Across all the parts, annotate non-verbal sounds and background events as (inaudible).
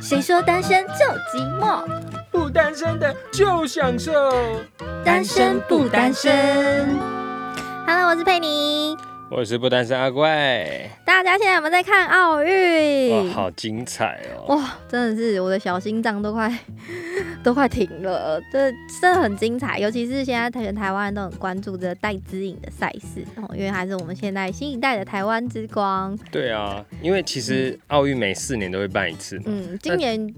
谁说单身就寂寞？不单身的就享受。单身不单身？Hello，我是佩妮。我是不单身阿怪。大家现在有没有在看奥运？哇，好精彩哦！哇，真的是我的小心脏都快都快停了。这真的很精彩，尤其是现在全台湾人都很关注这戴资颖的赛事哦，因为还是我们现在新一代的台湾之光。对啊，因为其实奥运每四年都会办一次嘛。嗯，今年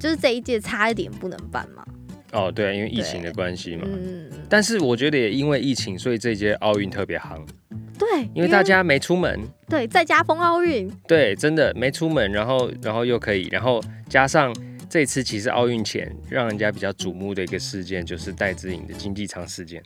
就是这一届差一点不能办嘛。哦，对啊，因为疫情的关系嘛。嗯。但是我觉得也因为疫情，所以这届奥运特别夯。对，因为大家没出门，对，在家封奥运，对，真的没出门，然后，然后又可以，然后加上这次其实奥运前让人家比较瞩目的一个事件，就是戴资颖的经济舱事件。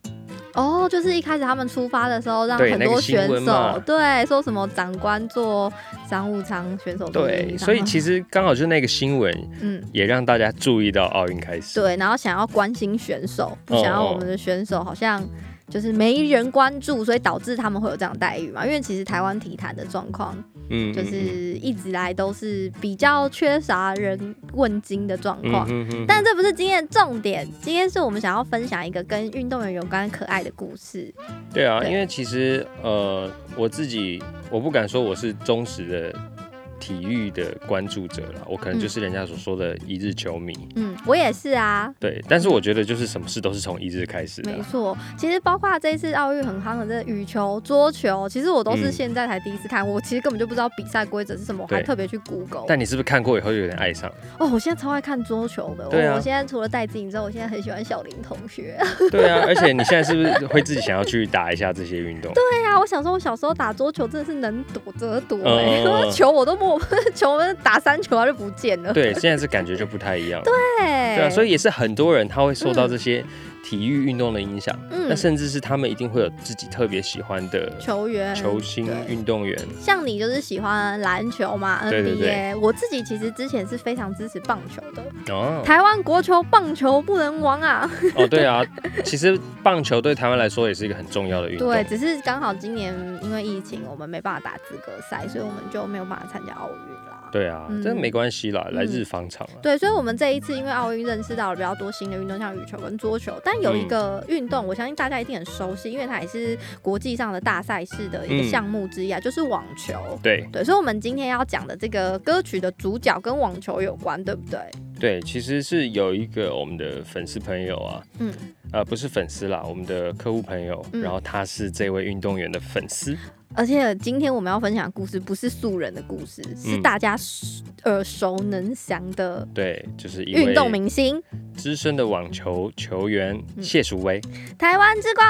哦，就是一开始他们出发的时候，让很多选手对说什么长官坐商务舱，选手对，所以其实刚好就是那个新闻，嗯，也让大家注意到奥运开始，对，然后想要关心选手，不想要我们的选手好像。就是没人关注，所以导致他们会有这样待遇嘛？因为其实台湾体坛的状况，嗯，就是一直来都是比较缺乏人问津的状况。但这不是今天的重点，今天是我们想要分享一个跟运动员有关可爱的故事。对啊，因为其实呃，我自己我不敢说我是忠实的。体育的关注者了，我可能就是人家所说的一日球迷。嗯，我也是啊。对，但是我觉得就是什么事都是从一日开始的。没错，其实包括这一次奥运很夯的这羽球、桌球，其实我都是现在才第一次看，我其实根本就不知道比赛规则是什么，我还特别去 Google。但你是不是看过以后就有点爱上？哦，我现在超爱看桌球的。对啊。我现在除了戴资颖之后，我现在很喜欢小林同学。对啊，而且你现在是不是会自己想要去打一下这些运动？对啊，我想说，我小时候打桌球真的是能躲则躲，哎，(laughs) 球我都摸球们。打三球他就不见了。对，现在是感觉就不太一样。对，对啊，所以也是很多人他会受到这些。体育运动的影响，嗯那甚至是他们一定会有自己特别喜欢的球员、球星、运动员。像你就是喜欢篮球嘛？NBA。我自己其实之前是非常支持棒球的。哦。台湾国球棒球不能亡啊！哦，对啊，其实棒球对台湾来说也是一个很重要的运动。对，只是刚好今年因为疫情，我们没办法打资格赛，所以我们就没有办法参加奥运啦。对啊，这没关系啦，来日方长对，所以我们这一次因为奥运认识到了比较多新的运动，像羽球跟桌球，但有一个运动，我相信大家一定很熟悉，因为它也是国际上的大赛事的一个项目之一啊，就是网球。对。对，所以，我们今天要讲的这个歌曲的主角跟网球有关，对不对？对，其实是有一个我们的粉丝朋友啊，嗯，呃，不是粉丝啦，我们的客户朋友，然后他是这位运动员的粉丝。而且今天我们要分享的故事不是素人的故事，是大家耳熟能详的。对，就是运动明星，资深的网球球员谢淑薇，台湾之光。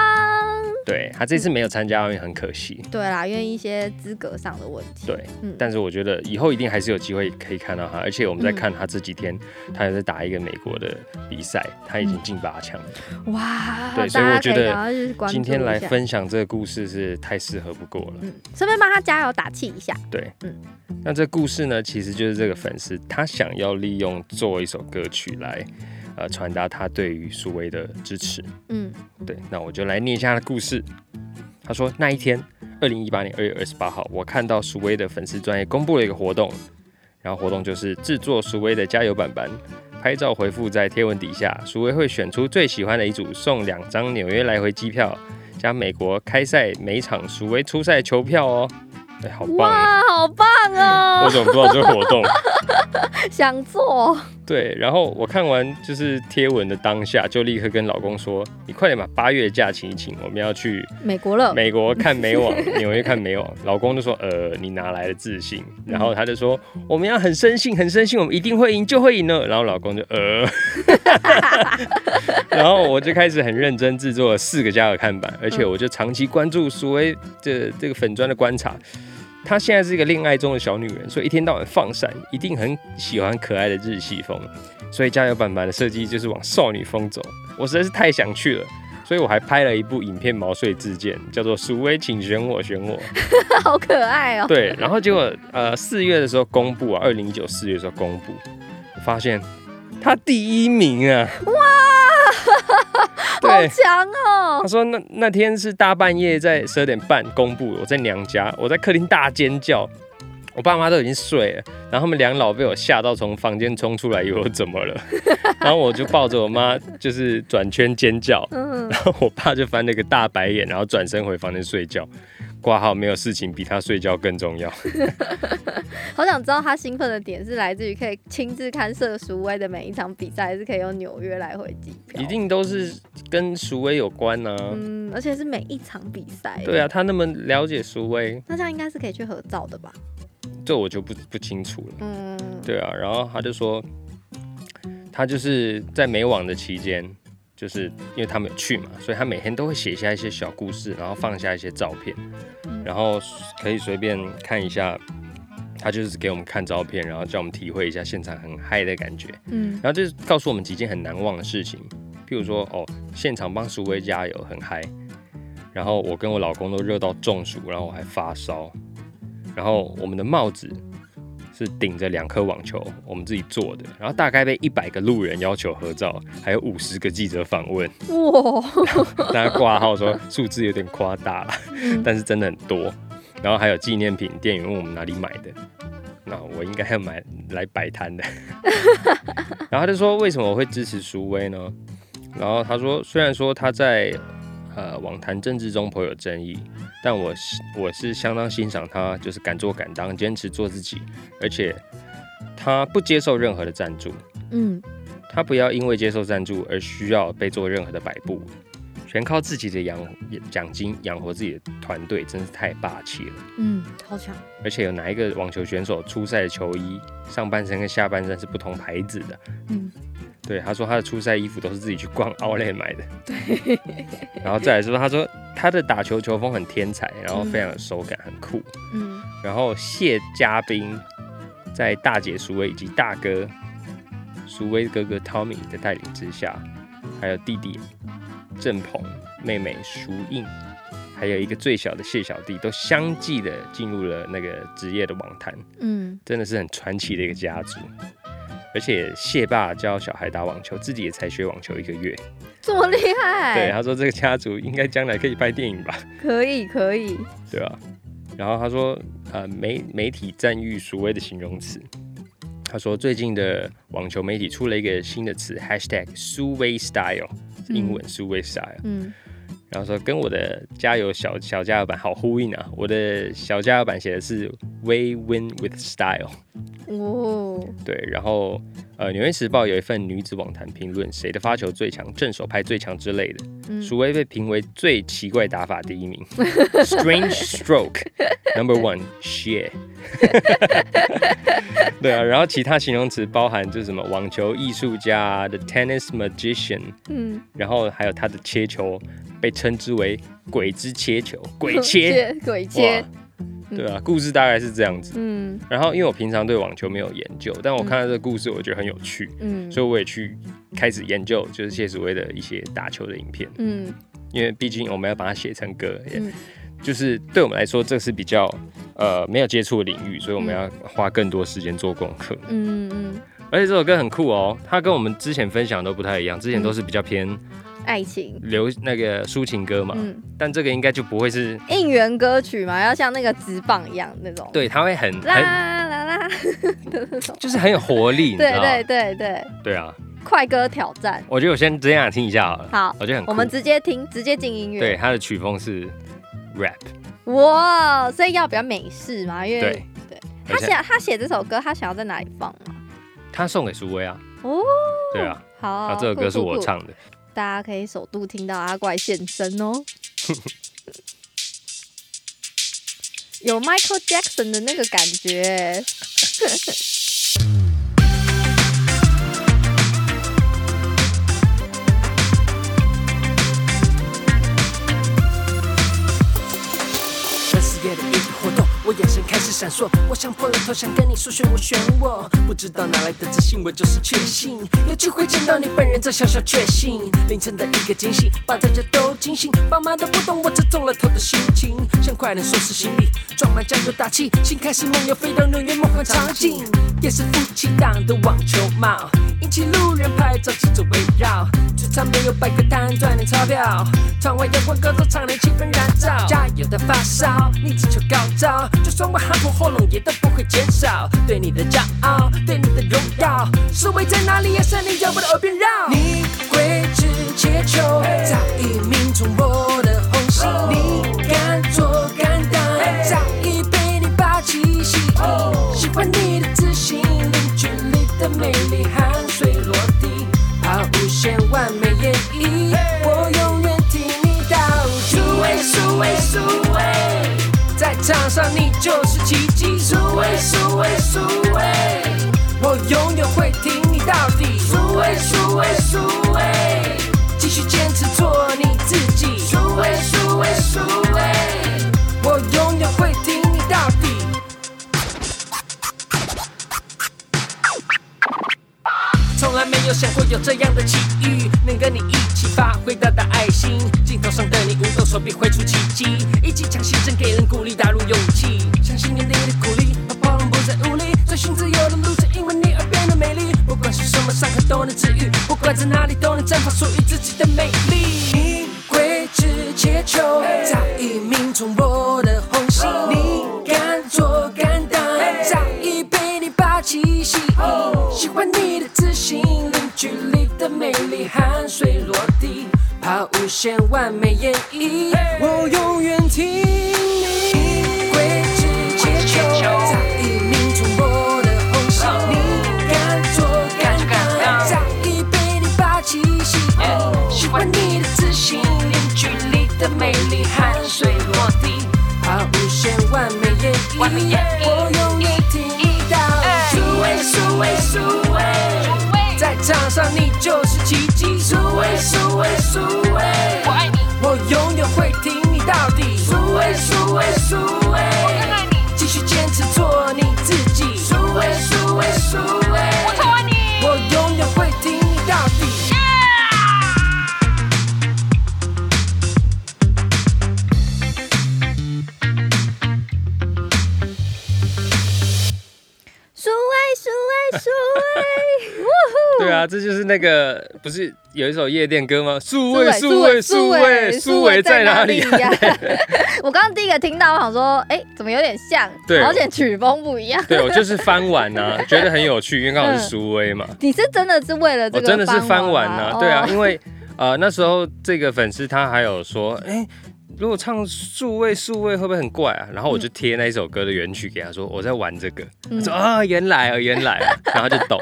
对他这次没有参加奥运，很可惜。对啦，因为一些资格上的问题。对，但是我觉得以后一定还是有机会可以看到他。而且我们在看他这几天，他也在打一个美国的比赛，他已经进八强。哇！对，所以我觉得今天来分享这个故事是太适合不过了。嗯，顺便帮他加油打气一下。对，嗯，那这故事呢，其实就是这个粉丝他想要利用做一首歌曲来，呃，传达他对于苏威的支持。嗯，对，那我就来念一下他的故事。他说那一天，二零一八年二月二十八号，我看到苏威的粉丝专业公布了一个活动，然后活动就是制作苏威的加油板板，拍照回复在贴文底下，苏威会选出最喜欢的一组，送两张纽约来回机票。加美国开赛每场属为初赛球票哦，哎，好棒！哇，好棒哦！我怎么不知道这个活动？(laughs) 想做。对，然后我看完就是贴文的当下，就立刻跟老公说：“你快点把八月假请一请，我们要去美国了。美国看美网，(laughs) 纽约看美网。”老公就说：“呃，你哪来的自信？”然后他就说：“我们要很深信，很深信，我们一定会赢，就会赢了。”然后老公就呃，(laughs) 然后我就开始很认真制作了四个加的看板，而且我就长期关注所谓这这个粉砖的观察。她现在是一个恋爱中的小女人，所以一天到晚放闪，一定很喜欢可爱的日系风。所以加油版版的设计就是往少女风走。我实在是太想去了，所以我还拍了一部影片毛遂自荐，叫做“鼠威，请选我，选我”，好可爱哦。(laughs) 对，然后结果呃四月的时候公布啊，二零一九四月的时候公布，发现他第一名啊！哇！(laughs) 好强哦！他说那那天是大半夜，在十二点半公布，我在娘家，我在客厅大尖叫，我爸妈都已经睡了，然后他们两老被我吓到，从房间冲出来，以为我怎么了？(laughs) 然后我就抱着我妈，就是转圈尖叫，然后我爸就翻了个大白眼，然后转身回房间睡觉。挂号没有事情比他睡觉更重要。(laughs) 好想知道他兴奋的点是来自于可以亲自看射鼠威的每一场比赛，还是可以用纽约来回机票？一定都是跟鼠威有关呢。嗯，而且是每一场比赛。对啊，他那么了解鼠威，那这样应该是可以去合照的吧？这我就不不清楚了。嗯，对啊，然后他就说，他就是在美网的期间。就是因为他们有去嘛，所以他每天都会写下一些小故事，然后放下一些照片，然后可以随便看一下。他就是给我们看照片，然后叫我们体会一下现场很嗨的感觉。嗯，然后就是告诉我们几件很难忘的事情，譬如说哦，现场帮苏威加油很嗨，然后我跟我老公都热到中暑，然后我还发烧，然后我们的帽子。是顶着两颗网球，我们自己做的，然后大概被一百个路人要求合照，还有五十个记者访问，哇！(laughs) 大家挂号说数字有点夸大了，但是真的很多。然后还有纪念品，店员问我们哪里买的，那我应该要买来摆摊的。(laughs) 然后他就说为什么我会支持苏威呢？然后他说虽然说他在。呃，网坛政治中颇有争议，但我是我是相当欣赏他，就是敢做敢当，坚持做自己，而且他不接受任何的赞助，嗯，他不要因为接受赞助而需要被做任何的摆布，全靠自己的养奖金养活自己的团队，真是太霸气了，嗯，超强，而且有哪一个网球选手出赛的球衣上半身跟下半身是不同牌子的，嗯。对，他说他的初赛衣服都是自己去逛 (laughs) 奥莱买的。对，然后再来说，他说他的打球球风很天才，然后非常有手感，很酷。嗯，然后谢嘉宾在大姐苏威以及大哥苏威哥哥 Tommy 的带领之下，还有弟弟郑鹏、妹妹苏印，还有一个最小的谢小弟，都相继的进入了那个职业的网坛。嗯，真的是很传奇的一个家族。而且谢爸教小孩打网球，自己也才学网球一个月，这么厉害？对，他说这个家族应该将来可以拍电影吧？可以，可以，对吧？然后他说，呃，媒媒体赞誉所谓的形容词，他说最近的网球媒体出了一个新的词，#hashtag 苏威 style，英文苏威 style，嗯。然后说跟我的加油小小加油版好呼应啊！我的小加油版写的是 We win with style。哦，对，然后呃，《纽约时报》有一份女子网坛评论，谁的发球最强，正手拍最强之类的。鼠威被评为最奇怪打法第一名，(laughs) Strange Stroke Number One (laughs) Shit。(laughs) 对啊，然后其他形容词包含就是什么网球艺术家，The Tennis Magician，嗯，然后还有他的切球。被称之为“鬼之切球”，鬼切，鬼切，对啊，故事大概是这样子。嗯，然后因为我平常对网球没有研究，但我看到这个故事，我觉得很有趣。嗯，所以我也去开始研究，就是谢淑薇的一些打球的影片。嗯，因为毕竟我们要把它写成歌，就是对我们来说，这是比较呃没有接触的领域，所以我们要花更多时间做功课。嗯嗯，而且这首歌很酷哦，它跟我们之前分享都不太一样，之前都是比较偏。爱情。流那个抒情歌嘛，嗯，但这个应该就不会是应援歌曲嘛，要像那个直棒一样那种，对，它会很啦啦啦的那种，(laughs) 就是很有活力，对对对对，对啊，快歌挑战，我觉得我先这样听一下好了，好，我觉得很，我们直接听，直接进音乐，对，它的曲风是 rap，哇，所以要比较美式嘛，因为对，对。他写他写这首歌，他想要在哪里放啊？他送给苏威啊，哦，对啊，好，这首歌是我唱的。大家可以首度听到阿怪现身哦，有 Michael Jackson 的那个感觉。闪烁，我想破了头，想跟你说选我选我，不知道哪来的自信，我就是确信。有机会见到你本人，这小小确幸。凌晨的一个惊喜，把大家都惊醒，爸妈都不懂我这中了头的心情，想快点收拾行李，装满加油打气，心开始梦游，飞到纽约梦幻场景，也是夫妻档的网球帽，引起路人拍照记者围绕，这场没有摆个摊赚点钞票，窗外阳光高照，场内气氛燃烧，加油的发烧，你只求高照。就算我喊破喉咙也都不会减少。对你的骄傲，对你的荣耀，是围在哪里呀？声音在我的耳边绕。你挥之切求，有想过有这样的奇遇，能跟你一起发挥大大爱心。镜头上的你舞动手臂挥出奇迹，一起强心针给人鼓励，打入勇气。相信你的鼓励，把暴龙不再无力，追寻自由的路，正因为你而变得美丽。不管是什么伤痕都能治愈，不管在哪里都能绽放属于自己的美丽。限完美演绎。我永远听你挥之切求，早已命中我的红心。你敢做敢当，早已被你霸气吸引。喜欢你的自信，零距离的美丽，汗水落地，怕无限完美演绎。我永远听你到底。苏威，苏威，苏威，在场上你就是奇迹。苏威，苏威，苏威，我爱你，我永远会挺你到底。数位数位数位，我爱你，继续坚持做你自己。就是那个不是有一首夜店歌吗？数位，苏数位，数位，数位在哪里呀？(laughs) 我刚刚第一个听到，我想说，哎，怎么有点像？对而且曲风不一样。对，我就是翻玩呐，(laughs) 觉得很有趣，因为刚好是苏威嘛。你是真的是为了这个？我真的是翻玩吗呐，对啊，哦因为呃那时候这个粉丝他还有说，哎。如果唱数位数位会不会很怪啊？然后我就贴那一首歌的原曲给他说，我在玩这个。他说啊，原来啊，原来啊，(laughs) 然后他就懂。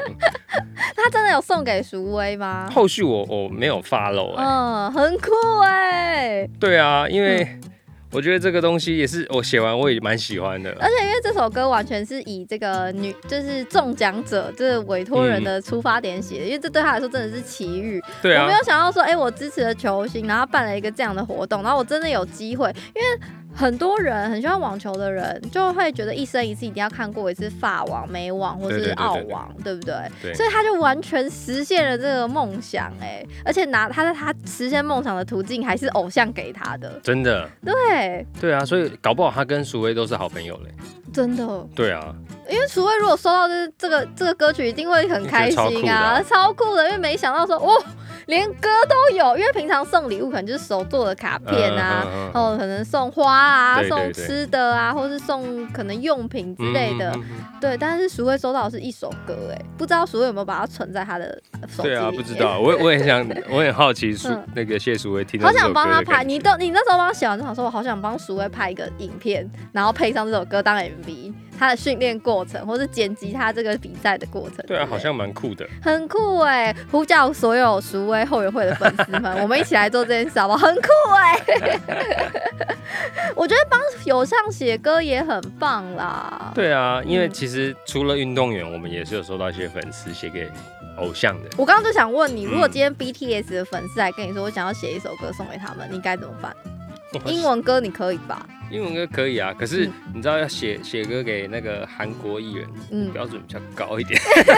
他真的有送给淑薇吗？后续我我没有 follow 哎、嗯，很酷哎！对啊，因为我觉得这个东西也是我写完我也蛮喜欢的。而且因为这首歌完全是以这个女，就是中奖者这个委托人的出发点写的，因为这对他来说真的是奇遇。对啊我没，有想到说，哎、我支持了球星，然后办了一个这样的活动，然后我真的有机会，因为很多人很喜欢网球的人，就会觉得一生一次一定要看过一次法网、美网或是澳网，对不对？对所以他就完全实现了这个梦想，哎，而且拿他在他实现梦想的途径还是偶像给他的，真的，对，对啊，所以搞不好他跟苏威都是好朋友嘞。真的。对啊，因为楚薇如果收到这这个这个歌曲，一定会很开心啊，超酷的。因为没想到说，哇，连歌都有。因为平常送礼物可能就是手做的卡片啊，嗯嗯嗯嗯哦，可能送花啊，送吃的啊，或是送可能用品之类的。对，但是淑慧收到的是一首歌，哎，不知道淑慧有没有把它存在他的手机里面？对啊，不知道，我我也想，(laughs) 我很好奇苏嗯那个谢淑薇听到好想帮他拍，你都你那时候帮他写完就想说，我好想帮淑薇拍一个影片，然后配上这首歌当 MV，他的训练过程，或是剪辑他这个比赛的过程。对啊，好像蛮酷的。很酷哎！呼叫所有熟威后援会的粉丝们，我们一起来做这件事好不好？很酷哎！(laughs) 我觉得帮友上写歌也很棒啦。对啊，因为嗯其实除了运动员，我们也是有收到一些粉丝写给偶像的。我刚刚就想问你，如果嗯今天 BTS 的粉丝来跟你说，我想要写一首歌送给他们，你该怎么办？英文歌你可以吧？英文歌可以啊，可是嗯你知道要写写歌给那个韩国艺人，嗯，标准比较高一点，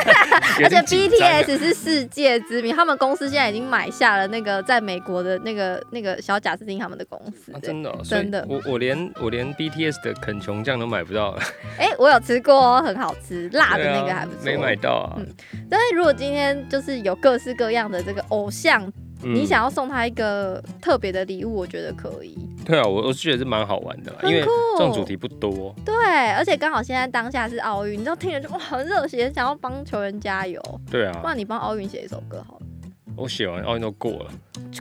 (laughs) 而且 BTS 是世界知名，他们公司现在已经买下了那个在美国的那个那个小贾斯汀他们的公司啊。真的哦、真的我我连我连 BTS 的肯琼酱都买不到，(laughs) 哎、我有吃过哦，很好吃，辣的那个还不错。没买到啊。嗯但是如果今天就是有各式各样的这个偶像你想要送他一个特别的礼物，我觉得可以。对啊，我我是觉得是蛮好玩的，因为这种主题不多。对，而且刚好现在当下是奥运，你知道听着就哇很热血，想要帮球员加油。对啊，不然你帮奥运写一首歌好了。我写完奥运都过了，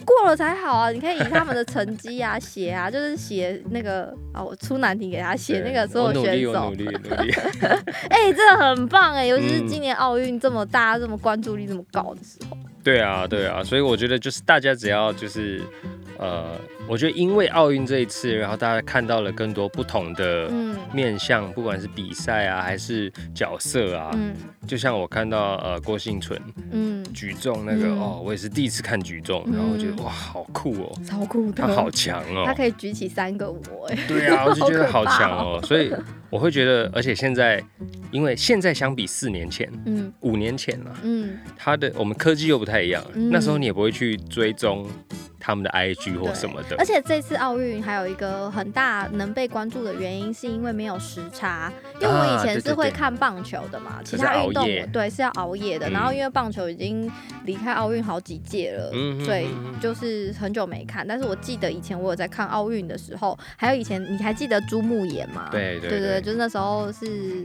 过了才好啊！你可以以他们的成绩啊写啊，就是写那个啊，我出难题给他写那个所有选手。努力，努力，努力。(laughs) 哎，真的很棒哎，尤其是今年奥运这么大、这么关注力这么高的时候。对啊，对啊，所以我觉得就是大家只要就是。呃，我觉得因为奥运这一次，然后大家看到了更多不同的面向，不管是比赛啊，还是角色啊。嗯，就像我看到呃郭幸存，嗯，举重那个哦，我也是第一次看举重，然后我觉得哇，好酷哦，超酷的，他好强哦，他可以举起三个我，哎，对啊，(laughs) 我就觉得好强哦，所以我会觉得，而且现在，因为现在相比四年前，嗯，五年前了，嗯，他的我们科技又不太一样，那时候你也不会去追踪。他们的 IG 或什么的，而且这次奥运还有一个很大能被关注的原因，是因为没有时差。因为我以前是会看棒球的嘛，其他运动对是要熬夜的。然后因为棒球已经离开奥运好几届了，所以就是很久没看。但是我记得以前我有在看奥运的时候，还有以前你还记得朱木炎吗？对对对，就是那时候是。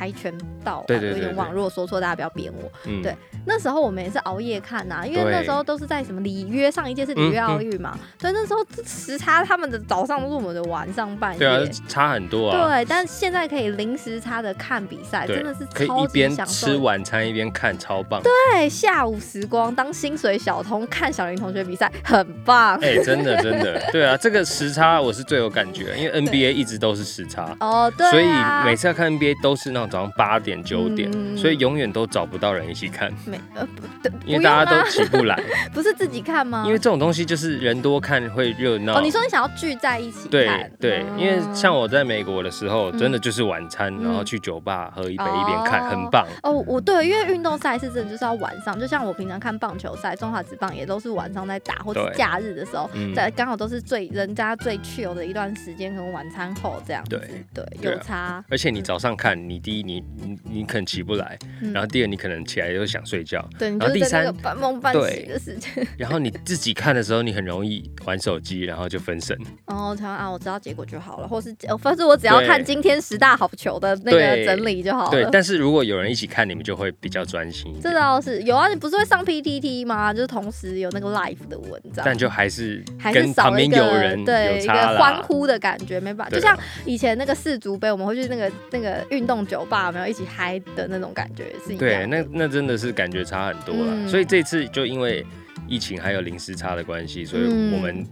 跆拳道，对有点网络说错，大家不要扁我。对，那时候我们也是熬夜看呐，因为那时候都是在什么里约，上一届是里约奥运嘛，所以那时候时差他们的早上都是我们的晚上半夜，对啊，差很多啊。对，但现在可以零时差的看比赛，真的是可以一边吃晚餐一边看，超棒。对，下午时光当薪水小偷看小林同学比赛，很棒。哎，真的真的，(laughs) 对啊，这个时差我是最有感觉，因为 NBA 一直都是时差哦，对，所以每次要看 NBA 都是那种。早上八点九点，所以永远都找不到人一起看。没呃不，(laughs) 因为大家都起不来。(laughs) 不是自己看吗？因为这种东西就是人多看会热闹。哦，你说你想要聚在一起看对对，因为像我在美国的时候，真的就是晚餐，然后去酒吧喝一杯一边看，很棒。哦，我对，因为运动赛事真的就是要晚上，就像我平常看棒球赛，中华职棒也都是晚上在打，或者假日的时候，在刚好都是最人家最去游的一段时间，可能晚餐后这样。对对，有差。而且你早上看，你第一。你你你可能起不来，然后第二你可能起来又想睡觉，对，然后第三半梦半醒的时间，然后你自己看的时候，你很容易玩手机，然后就分神。哦，他啊，我知道结果就好了，或是反正我只要看今天十大好球的那个整理就好了。对，但是如果有人一起看，你们就会比较专心。这倒是有啊，你不是会上 PTT 吗？就是同时有那个 live 的文章，但就还是还是旁边有人对一个欢呼的感觉，没办法，就像以前那个世足杯，我们会去那个那个运动酒吧。没有一起嗨的那种感觉是一样，对，那那真的是感觉差很多了。所以这次就因为疫情还有零时差的关系，所以我们。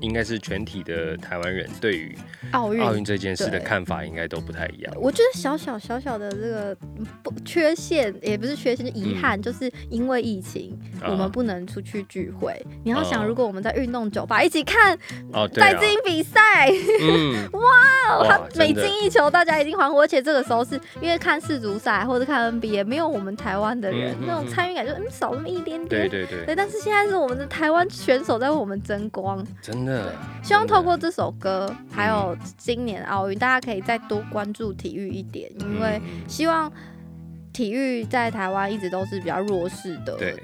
应该是全体的台湾人对于奥运奥运这件事的看法应该都不太一样。我觉得小小小小的这个不缺陷，也不是缺陷，就遗憾，就是因为疫情，我们不能出去聚会。你要想，如果我们在运动酒吧一起看哦，在进比赛，嗯，(laughs) 哇，他每进一球，大家已经欢呼。而且这个时候是因为看世足赛或者看 NBA，没有我们台湾的人，那种参与感就嗯少那么一点点。对对对。对，但是现在是我们的台湾选手在为我们争光，真的。希望透过这首歌，还有今年奥运，大家可以再多关注体育一点，因为希望体育在台湾一直都是比较弱势的，对，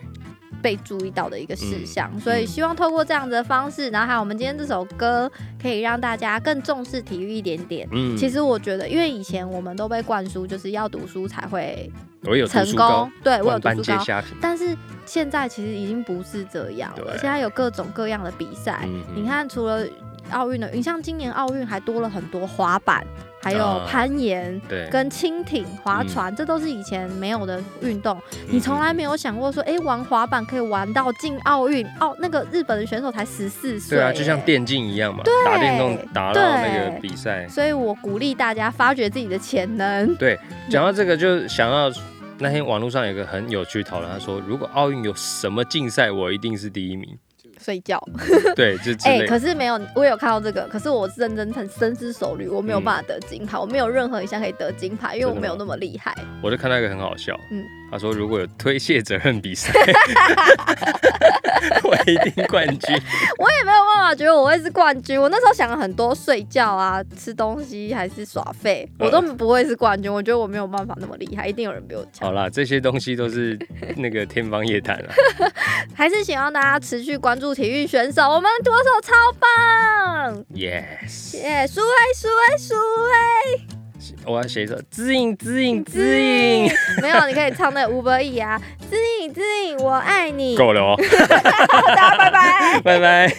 被注意到的一个事项。所以希望透过这样子的方式，然后还有我们今天这首歌，可以让大家更重视体育一点点。嗯，其实我觉得，因为以前我们都被灌输就是要读书才会。我有成功，对我有读书高，但是现在其实已经不是这样了。现在有各种各样的比赛，你看，除了奥运的，你像今年奥运还多了很多滑板，还有攀岩，对，跟轻艇、划船，这都是以前没有的运动。你从来没有想过说，哎，玩滑板可以玩到进奥运？奥那个日本的选手才十四岁，对啊，就像电竞一样嘛，打电动打到那个比赛。所以我鼓励大家发掘自己的潜能。对，讲到这个，就想要。那天网络上有个很有趣讨论，他说如果奥运有什么竞赛，我一定是第一名。睡觉。对，就 (laughs) 哎，可是没有，我有看到这个，可是我认真很深思熟虑，我没有办法得金牌，我没有任何一项可以得金牌，因为我没有那么厉害。我就看到一个很好笑，嗯，他说如果有推卸责任比赛，(laughs) 我一定冠军。我也没有办法觉得我会是冠军。我那时候想了很多，睡觉啊，吃东西还是耍废，我都不会是冠军。我觉得我没有办法那么厉害，一定有人比我强。好啦，这些东西都是那个天方夜谭了。(laughs) 还是希望大家持续关注体育选手，我们左手超棒！Yes，耶，苏威苏威苏威。我要写一首《知影知影知影》，(laughs) 没有，你可以唱那吴伯义啊，《知影知影我爱你》。够了哦，(laughs) 大家拜拜，拜拜。